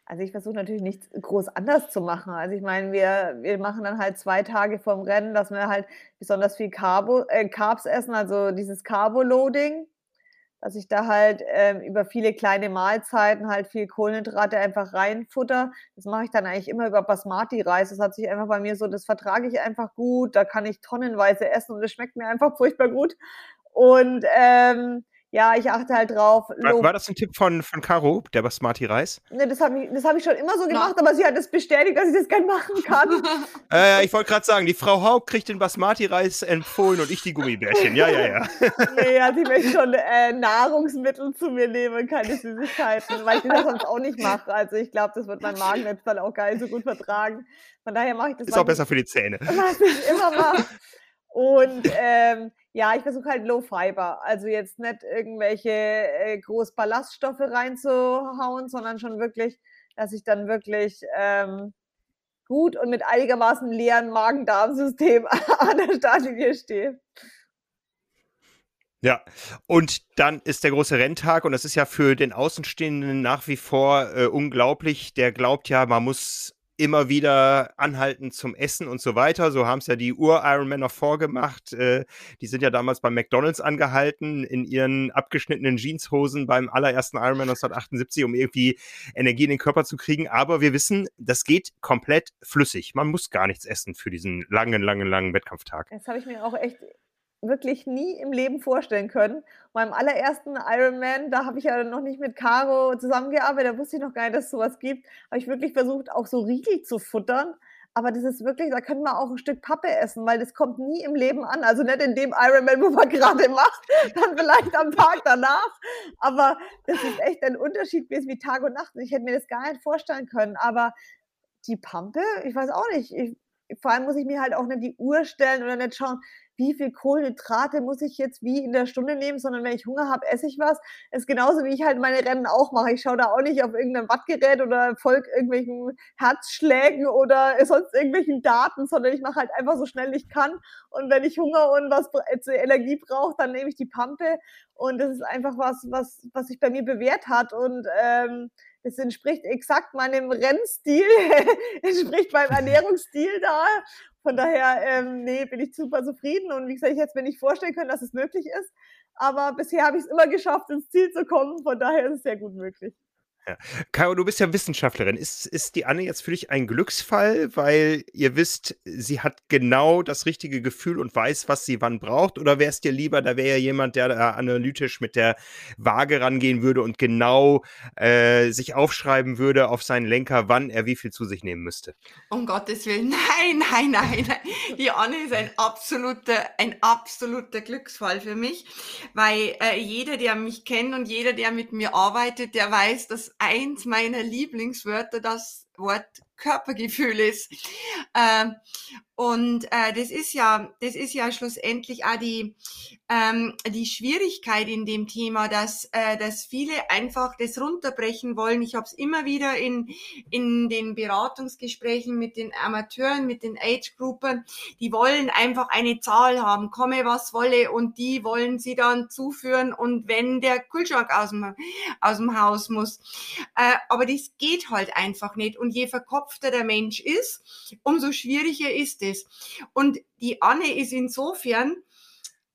Also ich versuche natürlich nichts groß anders zu machen. Also ich meine, wir, wir machen dann halt zwei Tage vorm Rennen, dass wir halt besonders viel Carbo, äh, Carbs essen, also dieses Carbo-Loading, dass ich da halt ähm, über viele kleine Mahlzeiten halt viel Kohlenhydrate einfach reinfutter. Das mache ich dann eigentlich immer über Basmati-Reis. Das hat sich einfach bei mir so, das vertrage ich einfach gut. Da kann ich tonnenweise essen und es schmeckt mir einfach furchtbar gut. Und ähm, ja, ich achte halt drauf. War, war, das ein Tipp von, von Caro, der Basmati Reis? Ne, das habe ich, hab ich schon immer so gemacht, ja. aber sie hat es bestätigt, dass ich das gerne machen kann. [laughs] äh, ich wollte gerade sagen, die Frau Haupt kriegt den Basmati Reis empfohlen und ich die Gummibärchen. Ja, ja, ja. nee, also ich möchte schon äh, Nahrungsmittel zu mir nehmen, keine Süßigkeiten, weil ich das sonst auch nicht mache. Also ich glaube, das wird mein Magen jetzt dann auch gar nicht so gut vertragen. Von daher mache ich das. Ist auch besser für die Zähne. Was ich immer mache. Und ähm, ja, ich versuche halt Low Fiber, also jetzt nicht irgendwelche äh, groß Ballaststoffe reinzuhauen, sondern schon wirklich, dass ich dann wirklich ähm, gut und mit einigermaßen leeren Magen-Darm-System [laughs] an der Startlinie stehe. Ja, und dann ist der große Renntag und das ist ja für den Außenstehenden nach wie vor äh, unglaublich. Der glaubt ja, man muss immer wieder anhalten zum Essen und so weiter. So haben es ja die Ur-Ironmaner vorgemacht. Äh, die sind ja damals bei McDonalds angehalten in ihren abgeschnittenen Jeanshosen beim allerersten Ironman 1978, um irgendwie Energie in den Körper zu kriegen. Aber wir wissen, das geht komplett flüssig. Man muss gar nichts essen für diesen langen, langen, langen Wettkampftag. Das habe ich mir auch echt wirklich nie im Leben vorstellen können. Beim allerersten Ironman, da habe ich ja noch nicht mit Caro zusammengearbeitet, da wusste ich noch gar nicht, dass es sowas gibt, habe ich wirklich versucht, auch so Riegel zu futtern. Aber das ist wirklich, da können wir auch ein Stück Pappe essen, weil das kommt nie im Leben an. Also nicht in dem Ironman, wo man [laughs] gerade macht, dann vielleicht am Tag danach. Aber das ist echt ein Unterschied gewesen wie Tag und Nacht. Ich hätte mir das gar nicht vorstellen können. Aber die Pampe, ich weiß auch nicht. Ich, vor allem muss ich mir halt auch nicht die Uhr stellen oder nicht schauen, wie viel Kohlenhydrate muss ich jetzt wie in der Stunde nehmen, sondern wenn ich Hunger habe, esse ich was. Das ist genauso, wie ich halt meine Rennen auch mache. Ich schaue da auch nicht auf irgendein Wattgerät oder folge irgendwelchen Herzschlägen oder sonst irgendwelchen Daten, sondern ich mache halt einfach so schnell ich kann. Und wenn ich Hunger und was zur Energie brauche, dann nehme ich die Pampe. Und das ist einfach was, was, was sich bei mir bewährt hat. Und ähm, das entspricht exakt meinem Rennstil, [laughs] entspricht meinem Ernährungsstil da. Von daher, ähm, nee, bin ich super zufrieden. Und wie gesagt, ich hätte mir nicht vorstellen können, dass es möglich ist. Aber bisher habe ich es immer geschafft, ins Ziel zu kommen. Von daher ist es sehr gut möglich. Ja. Caro, du bist ja Wissenschaftlerin. Ist, ist die Anne jetzt für dich ein Glücksfall, weil ihr wisst, sie hat genau das richtige Gefühl und weiß, was sie wann braucht? Oder wäre es dir lieber, da wäre ja jemand, der da analytisch mit der Waage rangehen würde und genau äh, sich aufschreiben würde auf seinen Lenker, wann er wie viel zu sich nehmen müsste? Um Gottes Willen, [laughs] nein, nein, nein. nein. Die Anne ist ein absoluter, ein absoluter Glücksfall für mich, weil äh, jeder, der mich kennt und jeder, der mit mir arbeitet, der weiß, dass eins meiner Lieblingswörter das Wort Körpergefühl ist. Ähm, und äh, das ist ja, das ist ja schlussendlich auch die, ähm, die Schwierigkeit in dem Thema, dass, äh, dass viele einfach das runterbrechen wollen. Ich habe es immer wieder in, in den Beratungsgesprächen mit den Amateuren, mit den Age-Gruppen, die wollen einfach eine Zahl haben, komme was wolle, und die wollen sie dann zuführen und wenn der Kühlschrank aus dem, aus dem Haus muss. Äh, aber das geht halt einfach nicht. Und je verkopfter der Mensch ist, umso schwieriger ist es. Und die Anne ist insofern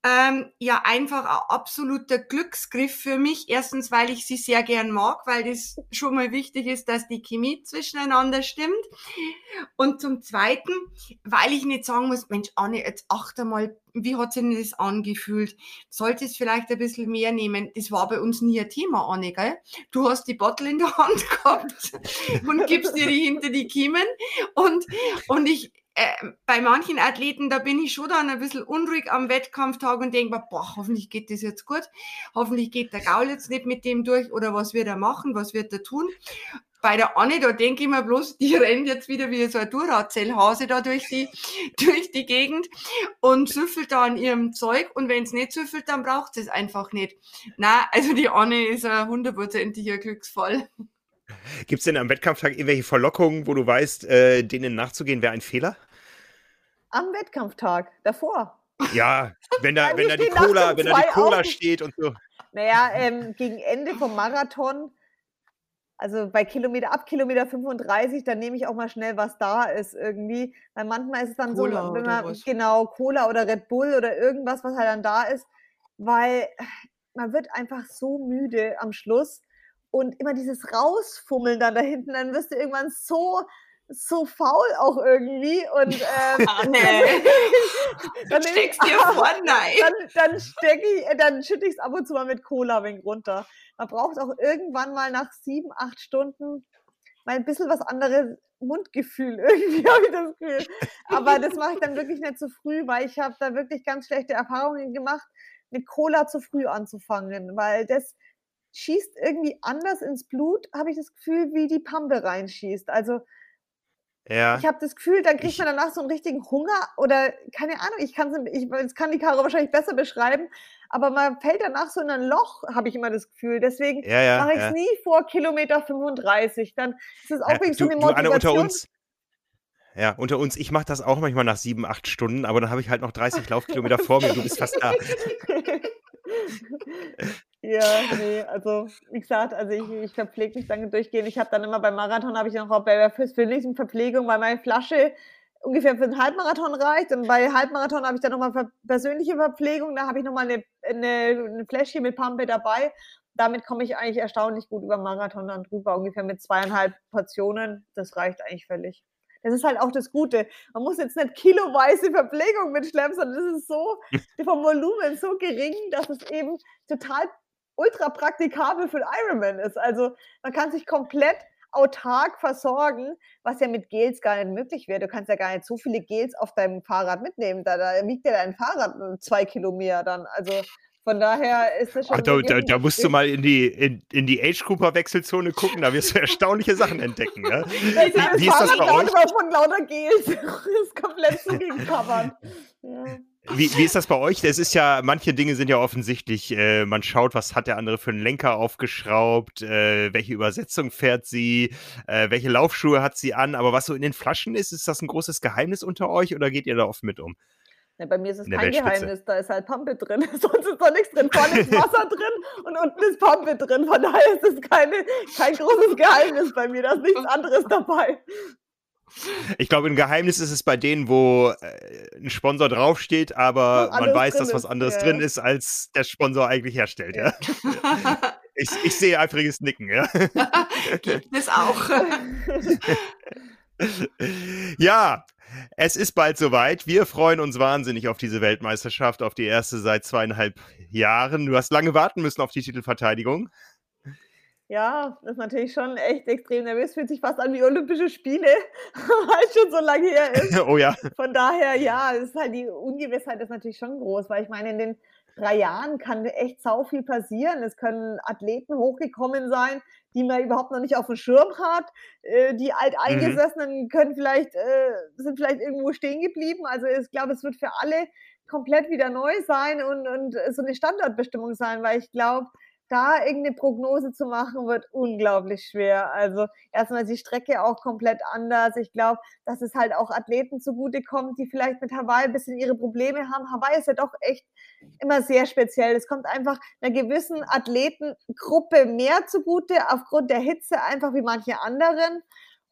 ähm, ja einfach ein absoluter Glücksgriff für mich. Erstens, weil ich sie sehr gern mag, weil das schon mal wichtig ist, dass die Chemie zwischeneinander stimmt. Und zum Zweiten, weil ich nicht sagen muss, Mensch, Anne, jetzt achte mal, wie hat sich denn das angefühlt? Sollte es vielleicht ein bisschen mehr nehmen? Das war bei uns nie ein Thema, Anne, gell? Du hast die Bottle in der Hand [laughs] gehabt und gibst dir die hinter die Kiemen und, und ich, äh, bei manchen Athleten, da bin ich schon dann ein bisschen unruhig am Wettkampftag und denke mir, boah, hoffentlich geht das jetzt gut. Hoffentlich geht der Gaul jetzt nicht mit dem durch oder was wird er machen, was wird er tun. Bei der Anne, da denke ich mir bloß, die [laughs] rennt jetzt wieder wie so ein Duracell-Hase da durch die, [laughs] durch die Gegend und süffelt da an ihrem Zeug und wenn es nicht süffelt, dann braucht es einfach nicht. Na, also die Anne ist ein hundertprozentiger Glücksfall. Gibt es denn am Wettkampftag irgendwelche Verlockungen, wo du weißt, äh, denen nachzugehen wäre ein Fehler? Am Wettkampftag, davor. Ja, wenn da, wenn da die Cola, wenn da die Cola Augen. steht und so. Naja, ähm, gegen Ende vom Marathon, also bei Kilometer, ab Kilometer 35, dann nehme ich auch mal schnell, was da ist irgendwie. Weil manchmal ist es dann Cola so, wenn man, genau, Cola oder Red Bull oder irgendwas, was halt dann da ist, weil man wird einfach so müde am Schluss und immer dieses Rausfummeln dann da hinten, dann wirst du irgendwann so so faul auch irgendwie und [laughs] ähm, ah, nee. [laughs] dann, dann steckst dir vor, [laughs] nein. Dann, dann stecke ich, äh, dann schütte ich es ab und zu mal mit Cola wegen runter. Man braucht auch irgendwann mal nach sieben, acht Stunden mal ein bisschen was anderes Mundgefühl irgendwie habe ich das Gefühl. Aber das mache ich dann wirklich nicht zu früh, weil ich habe da wirklich ganz schlechte Erfahrungen gemacht, mit Cola zu früh anzufangen, weil das schießt irgendwie anders ins Blut, habe ich das Gefühl, wie die Pampe reinschießt. Also ja. ich habe das Gefühl, dann kriegt man danach so einen richtigen Hunger oder keine Ahnung, ich kann ich, kann die Caro wahrscheinlich besser beschreiben, aber man fällt danach so in ein Loch, habe ich immer das Gefühl. Deswegen ja, ja, mache ich es nie vor Kilometer 35. Dann ist es auch ja, wegen so eine Motivation. Du, unter uns, ja, unter uns, ich mache das auch manchmal nach sieben, acht Stunden, aber dann habe ich halt noch 30 Laufkilometer vor mir, du bist fast da. [laughs] [laughs] Ja, nee, also wie gesagt, also ich, ich verpflege mich dann durchgehend. Ich habe dann immer beim Marathon habe ich noch auch bei der persönlichen Verpflegung, weil meine Flasche ungefähr für den Halbmarathon reicht. Und bei Halbmarathon habe ich dann nochmal persönliche Verpflegung. Da habe ich nochmal eine, eine, eine Fläschchen mit Pampe dabei. Damit komme ich eigentlich erstaunlich gut über Marathon dann drüber, ungefähr mit zweieinhalb Portionen. Das reicht eigentlich völlig. Das ist halt auch das Gute. Man muss jetzt nicht kiloweise Verpflegung mitschleppen, sondern das ist so [laughs] vom Volumen so gering, dass es eben total ultra praktikabel für Ironman ist. Also man kann sich komplett autark versorgen, was ja mit Gels gar nicht möglich wäre. Du kannst ja gar nicht so viele Gels auf deinem Fahrrad mitnehmen. Da, da wiegt ja dein Fahrrad zwei Kilo mehr dann. Also von daher ist das schon. Ach, da, da, da, musst du mal in die, in, in die Age-Cooper-Wechselzone gucken, da wirst du erstaunliche Sachen entdecken. Ja? [laughs] Wie, wie ist das bei euch? von lauter Gels. [laughs] Ist komplett zugecovert. Ja. Wie, wie ist das bei euch? Das ist ja, manche Dinge sind ja offensichtlich, äh, man schaut, was hat der andere für einen Lenker aufgeschraubt, äh, welche Übersetzung fährt sie, äh, welche Laufschuhe hat sie an, aber was so in den Flaschen ist, ist das ein großes Geheimnis unter euch oder geht ihr da oft mit um? Ja, bei mir ist es kein Geheimnis, da ist halt Pampe drin. [laughs] Sonst ist da nichts drin. Vorne ist Wasser drin und unten ist Pampe drin. Von daher ist es keine, kein großes Geheimnis bei mir. Da ist nichts anderes dabei. Ich glaube, ein Geheimnis ist es bei denen, wo äh, ein Sponsor draufsteht, aber man weiß, dass was anderes ist, drin ist, als der Sponsor eigentlich herstellt. Ja. [laughs] ich, ich sehe eifriges Nicken. Ja. [laughs] Gibt es auch. [laughs] ja, es ist bald soweit. Wir freuen uns wahnsinnig auf diese Weltmeisterschaft, auf die erste seit zweieinhalb Jahren. Du hast lange warten müssen auf die Titelverteidigung. Ja, das ist natürlich schon echt extrem nervös. Fühlt sich fast an wie Olympische Spiele, [laughs] weil es schon so lange her [laughs] ist. Oh ja. Von daher, ja, ist halt die Ungewissheit ist natürlich schon groß, weil ich meine, in den drei Jahren kann echt sau viel passieren. Es können Athleten hochgekommen sein, die man überhaupt noch nicht auf dem Schirm hat. Äh, die Alteingesessenen mhm. können vielleicht, äh, sind vielleicht irgendwo stehen geblieben. Also ich glaube, es wird für alle komplett wieder neu sein und, und so eine Standardbestimmung sein, weil ich glaube, da irgendeine Prognose zu machen, wird unglaublich schwer. Also erstmal ist die Strecke auch komplett anders. Ich glaube, dass es halt auch Athleten zugutekommt, die vielleicht mit Hawaii ein bisschen ihre Probleme haben. Hawaii ist ja doch echt immer sehr speziell. Es kommt einfach einer gewissen Athletengruppe mehr zugute, aufgrund der Hitze einfach wie manche anderen.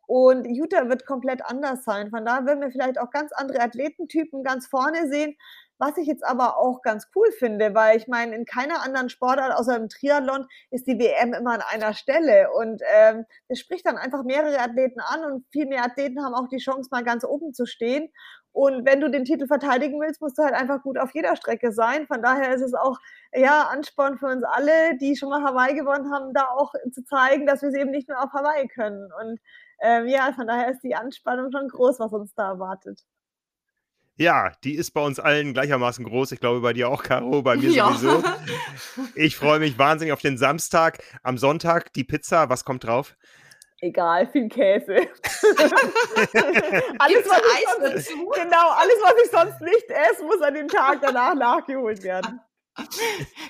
Und Utah wird komplett anders sein. Von daher werden wir vielleicht auch ganz andere Athletentypen ganz vorne sehen. Was ich jetzt aber auch ganz cool finde, weil ich meine, in keiner anderen Sportart außer im Triathlon ist die WM immer an einer Stelle. Und ähm, das spricht dann einfach mehrere Athleten an und viel mehr Athleten haben auch die Chance, mal ganz oben zu stehen. Und wenn du den Titel verteidigen willst, musst du halt einfach gut auf jeder Strecke sein. Von daher ist es auch ja Ansporn für uns alle, die schon mal Hawaii gewonnen haben, da auch zu zeigen, dass wir es eben nicht nur auf Hawaii können. Und ähm, ja, von daher ist die Anspannung schon groß, was uns da erwartet. Ja, die ist bei uns allen gleichermaßen groß. Ich glaube, bei dir auch, Caro, bei mir ja. sowieso. [laughs] Ich freue mich wahnsinnig auf den Samstag. Am Sonntag die Pizza. Was kommt drauf? Egal, viel Käse. [laughs] alles, was ich sonst, genau, alles, was ich sonst nicht esse, muss an dem Tag danach nachgeholt werden.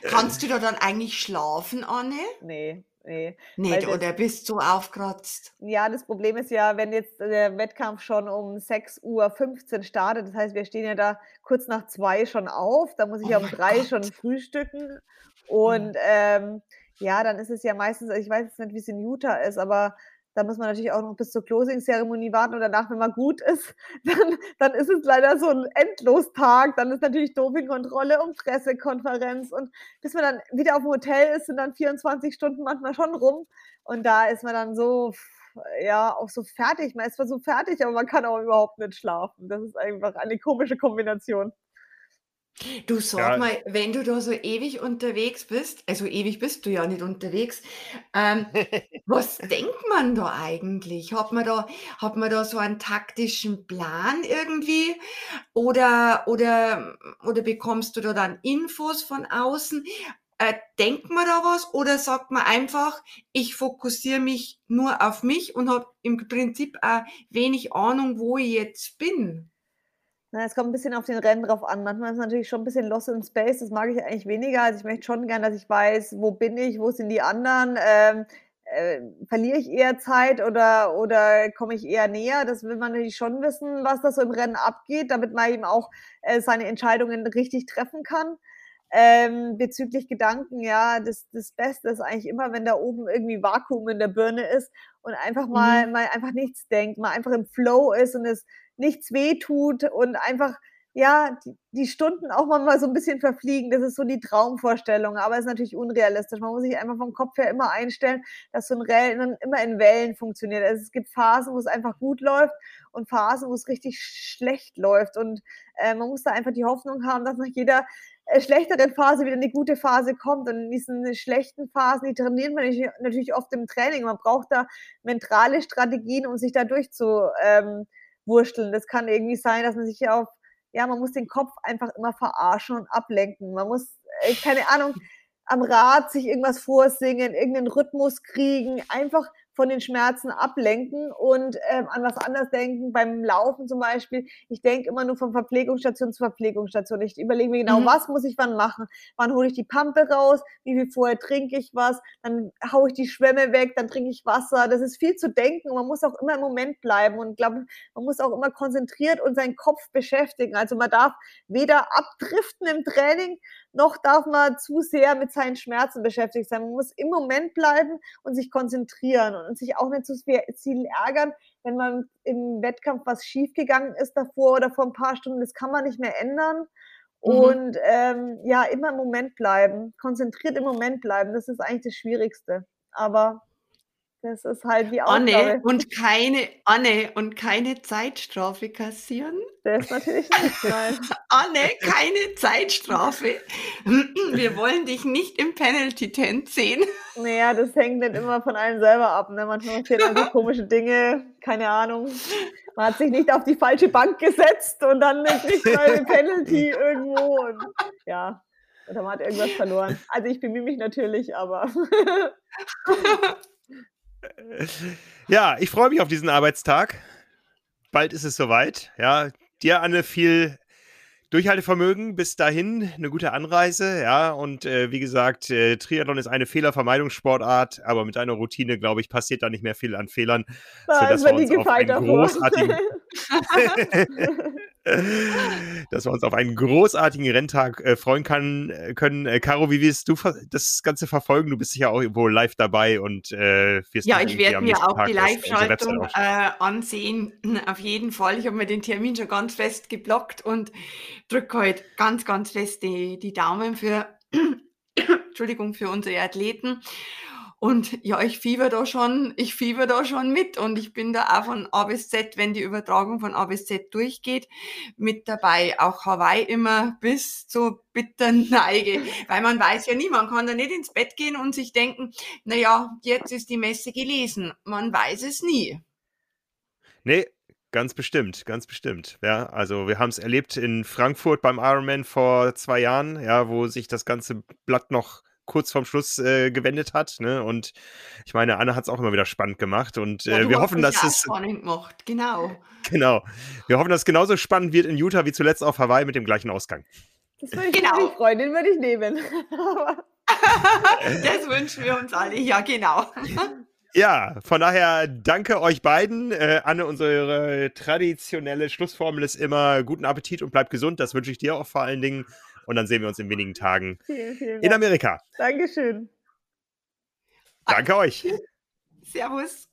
Kannst du da dann eigentlich schlafen, Anne? Nee. Nee, nee oder bist du aufkratzt? Ja, das Problem ist ja, wenn jetzt der Wettkampf schon um 6.15 Uhr startet, das heißt, wir stehen ja da kurz nach zwei schon auf, da muss ich oh ja um drei Gott. schon frühstücken. Und ähm, ja, dann ist es ja meistens, ich weiß jetzt nicht, wie es in Utah ist, aber da muss man natürlich auch noch bis zur Closing-Zeremonie warten und danach, wenn man gut ist, [laughs] dann, dann ist es leider so ein Endlostag. Dann ist natürlich Dopingkontrolle und Pressekonferenz und bis man dann wieder auf dem Hotel ist, sind dann 24 Stunden manchmal schon rum und da ist man dann so, ja, auch so fertig. Man ist zwar so fertig, aber man kann auch überhaupt nicht schlafen. Das ist einfach eine komische Kombination. Du sag Ja. mal, wenn du da so ewig unterwegs bist, also ewig bist du ja nicht unterwegs, ähm, [laughs] was denkt man da eigentlich? Hat man da, hat man da so einen taktischen Plan irgendwie? Oder, oder, oder bekommst du da dann Infos von außen? Äh, denkt man da was? Oder sagt man einfach, ich fokussiere mich nur auf mich und habe im Prinzip auch wenig Ahnung, wo ich jetzt bin? Na, es kommt ein bisschen auf den Rennen drauf an. Manchmal ist es natürlich schon ein bisschen lost in space. Das mag ich eigentlich weniger. Also ich möchte schon gern, dass ich weiß, wo bin ich, wo sind die anderen. Ähm, äh, verliere ich eher Zeit oder, oder komme ich eher näher? Das will man natürlich schon wissen, was da so im Rennen abgeht, damit man eben auch äh, seine Entscheidungen richtig treffen kann. Ähm, bezüglich Gedanken, ja, das, das Beste ist eigentlich immer, wenn da oben irgendwie Vakuum in der Birne ist und einfach mal, mhm. mal einfach nichts denkt, mal einfach im Flow ist und es nichts wehtut und einfach ja, die, die, Stunden auch mal so ein bisschen verfliegen. Das ist so die Traumvorstellung, aber es ist natürlich unrealistisch. Man muss sich einfach vom Kopf her immer einstellen, dass so ein Rennen immer in Wellen funktioniert. Also es gibt Phasen, wo es einfach gut läuft und Phasen, wo es richtig schlecht läuft. Und äh, man muss da einfach die Hoffnung haben, dass nach jeder äh, schlechteren Phase wieder eine gute Phase kommt. Und in diesen schlechten Phasen, die trainiert man natürlich oft im Training. Man braucht da mentale Strategien, um sich da durchzuwursteln. Ähm, das kann irgendwie sein, dass man sich auf ja, man muss den Kopf einfach immer verarschen und ablenken. Man muss, äh, keine Ahnung, am Rad sich irgendwas vorsingen, irgendeinen Rhythmus kriegen, einfach von den Schmerzen ablenken und ähm, an was anderes denken. Beim Laufen zum Beispiel, ich denke immer nur von Verpflegungsstation zu Verpflegungsstation. Ich überlege mir genau, mhm. was muss ich wann machen? Wann hole ich die Pampe raus? Wie viel vorher trinke ich was? Dann haue ich die Schwämme weg, dann trinke ich Wasser. Das ist viel zu denken und man muss auch immer im Moment bleiben und glaube, man muss auch immer konzentriert und seinen Kopf beschäftigen. Also man darf weder abdriften im Training, noch darf man zu sehr mit seinen Schmerzen beschäftigt sein. Man muss im Moment bleiben und sich konzentrieren und sich auch nicht zu viel ärgern, wenn man im Wettkampf was schiefgegangen ist davor oder vor ein paar Stunden. Das kann man nicht mehr ändern. Mhm. Und ähm, ja, immer im Moment bleiben, konzentriert im Moment bleiben, das ist eigentlich das Schwierigste. Aber das ist halt die Aufgabe. Anne und keine, Anne und keine Zeitstrafe kassieren. Das ist natürlich nicht [laughs] nein. Anne, keine Zeitstrafe. [clears throat] Wir wollen dich nicht im Penalty-Tent sehen. Naja, das hängt nicht immer von einem selber ab. Ne? Manchmal passieren so [laughs] komische Dinge, keine Ahnung. Man hat sich nicht auf die falsche Bank gesetzt und dann kriegt man ein Penalty irgendwo. Und, ja, oder man hat irgendwas verloren. Also ich bemühe mich natürlich, aber [laughs] [laughs] Ja, ich freue mich auf diesen Arbeitstag. Bald ist es soweit. Ja, dir, Anne, viel Durchhaltevermögen. Bis dahin eine gute Anreise. Ja, und äh, wie gesagt, äh, Triathlon ist eine Fehlervermeidungssportart, aber mit einer Routine, glaube ich, passiert da nicht mehr viel an Fehlern, da sodass wir uns auf einen großartigen [laughs] [laughs] dass wir uns auf einen großartigen Renntag äh, freuen kann, äh, können. Äh, Caro, wie wirst du das Ganze verfolgen? Du bist sicher auch wohl live dabei und äh, wirst Ja, ich werde mir auch Tag die Live-Schaltung äh, ansehen. [laughs] Auf jeden Fall. Ich habe mir den Termin schon ganz fest geblockt und drücke heute ganz, ganz fest die, die Daumen für, [coughs] Entschuldigung, für unsere Athleten. Und ja, ich fieber da schon, ich fieber da schon mit und ich bin da auch von A bis Z, wenn die Übertragung von A bis Z durchgeht, mit dabei. Auch Hawaii immer bis zur bitteren [laughs] Neige, weil man weiß ja nie, man kann da nicht ins Bett gehen und sich denken, na ja, jetzt ist die Messe gelesen. Man weiß es nie. Nee, Ganz bestimmt, ganz bestimmt. Ja, also wir haben es erlebt in Frankfurt beim Ironman vor zwei Jahren, ja, wo sich das ganze Blatt noch kurz vorm Schluss äh, gewendet hat. Ne? Und ich meine, Anne hat es auch immer wieder spannend gemacht. Und äh, ja, wir hoffen, dass es. Spannend gemacht. Genau. Genau. Wir hoffen, dass es genauso spannend wird in Utah wie zuletzt auf Hawaii mit dem gleichen Ausgang. Das würde ich genau. freuen, den würde ich nehmen. [laughs] das wünschen wir uns alle, ja, genau. Ja, von daher danke euch beiden. Äh, Anne, unsere traditionelle Schlussformel ist immer guten Appetit und bleibt gesund. Das wünsche ich dir auch vor allen Dingen. Und dann sehen wir uns in wenigen Tagen vielen, vielen in Amerika. Dankeschön. Danke euch. Servus.